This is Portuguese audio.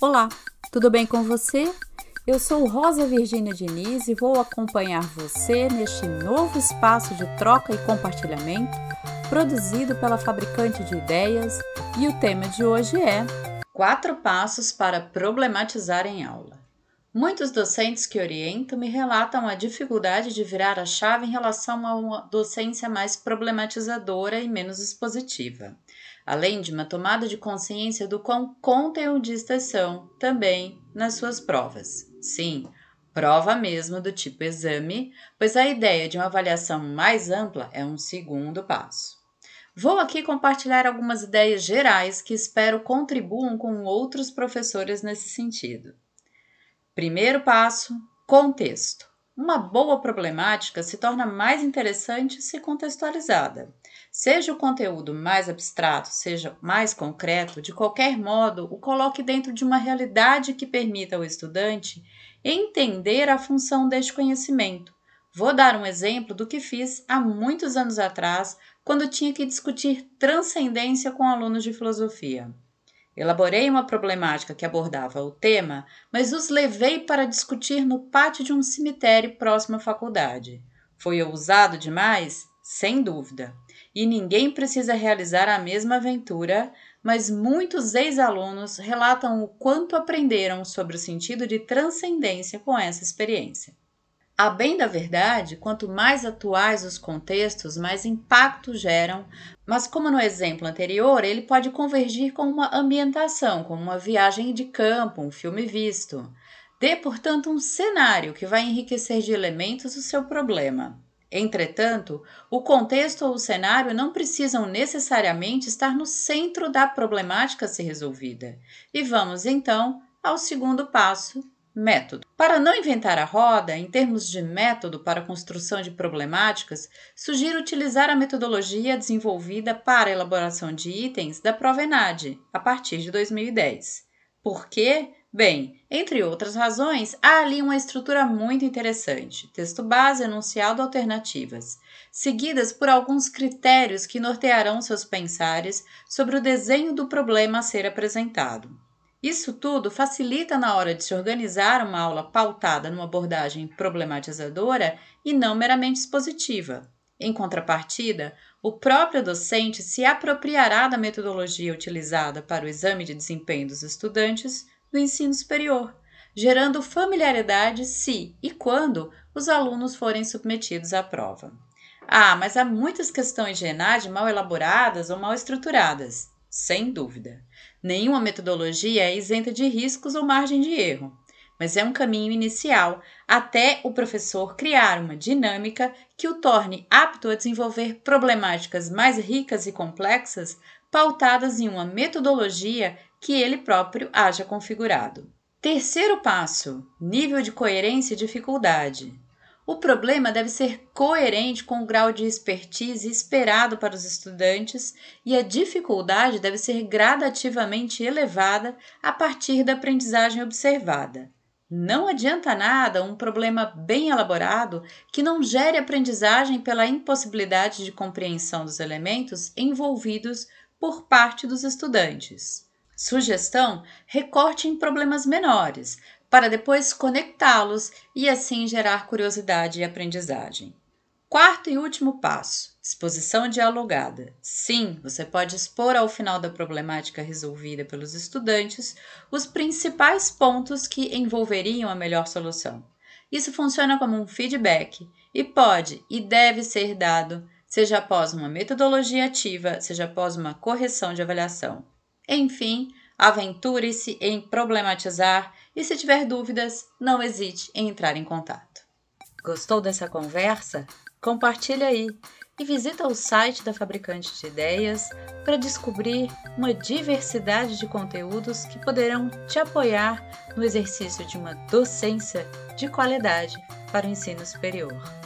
Olá, tudo bem com você? Eu sou Rosa Virgínia Diniz e vou acompanhar você neste novo espaço de troca e compartilhamento produzido pela fabricante de ideias e o tema de hoje é Quatro passos para problematizar em aula. Muitos docentes que orientam me relatam a dificuldade de virar a chave em relação a uma docência mais problematizadora e menos expositiva, além de uma tomada de consciência do quão conteudistas são também nas suas provas. Sim, prova mesmo do tipo exame, pois a ideia de uma avaliação mais ampla é um segundo passo. Vou aqui compartilhar algumas ideias gerais que espero contribuam com outros professores nesse sentido. Primeiro passo: contexto. Uma boa problemática se torna mais interessante se contextualizada. Seja o conteúdo mais abstrato, seja mais concreto, de qualquer modo, o coloque dentro de uma realidade que permita ao estudante entender a função deste conhecimento. Vou dar um exemplo do que fiz há muitos anos atrás, quando tinha que discutir transcendência com alunos de filosofia. Elaborei uma problemática que abordava o tema, mas os levei para discutir no pátio de um cemitério próximo à faculdade. Foi ousado demais? Sem dúvida. E ninguém precisa realizar a mesma aventura, mas muitos ex-alunos relatam o quanto aprenderam sobre o sentido de transcendência com essa experiência. A bem da verdade, quanto mais atuais os contextos, mais impacto geram, mas como no exemplo anterior, ele pode convergir com uma ambientação, como uma viagem de campo, um filme visto. Dê, portanto, um cenário que vai enriquecer de elementos o seu problema. Entretanto, o contexto ou o cenário não precisam necessariamente estar no centro da problemática a ser resolvida. E vamos então ao segundo passo, Método. Para não inventar a roda, em termos de método para construção de problemáticas, sugiro utilizar a metodologia desenvolvida para a elaboração de itens da prova ENAD, a partir de 2010. Por quê? Bem, entre outras razões, há ali uma estrutura muito interessante: texto base, enunciado, alternativas, seguidas por alguns critérios que nortearão seus pensares sobre o desenho do problema a ser apresentado. Isso tudo facilita na hora de se organizar uma aula pautada numa abordagem problematizadora e não meramente expositiva. Em contrapartida, o próprio docente se apropriará da metodologia utilizada para o exame de desempenho dos estudantes do ensino superior, gerando familiaridade se e quando os alunos forem submetidos à prova. Ah, mas há muitas questões de ENAD mal elaboradas ou mal estruturadas. Sem dúvida. Nenhuma metodologia é isenta de riscos ou margem de erro, mas é um caminho inicial até o professor criar uma dinâmica que o torne apto a desenvolver problemáticas mais ricas e complexas, pautadas em uma metodologia que ele próprio haja configurado. Terceiro passo: nível de coerência e dificuldade. O problema deve ser coerente com o grau de expertise esperado para os estudantes e a dificuldade deve ser gradativamente elevada a partir da aprendizagem observada. Não adianta nada um problema bem elaborado que não gere aprendizagem pela impossibilidade de compreensão dos elementos envolvidos por parte dos estudantes. Sugestão: recorte em problemas menores, para depois conectá-los e assim gerar curiosidade e aprendizagem. Quarto e último passo: exposição dialogada. Sim, você pode expor ao final da problemática resolvida pelos estudantes os principais pontos que envolveriam a melhor solução. Isso funciona como um feedback e pode e deve ser dado, seja após uma metodologia ativa, seja após uma correção de avaliação. Enfim, aventure-se em problematizar e se tiver dúvidas, não hesite em entrar em contato. Gostou dessa conversa? Compartilhe aí e visita o site da Fabricante de Ideias para descobrir uma diversidade de conteúdos que poderão te apoiar no exercício de uma docência de qualidade para o ensino superior.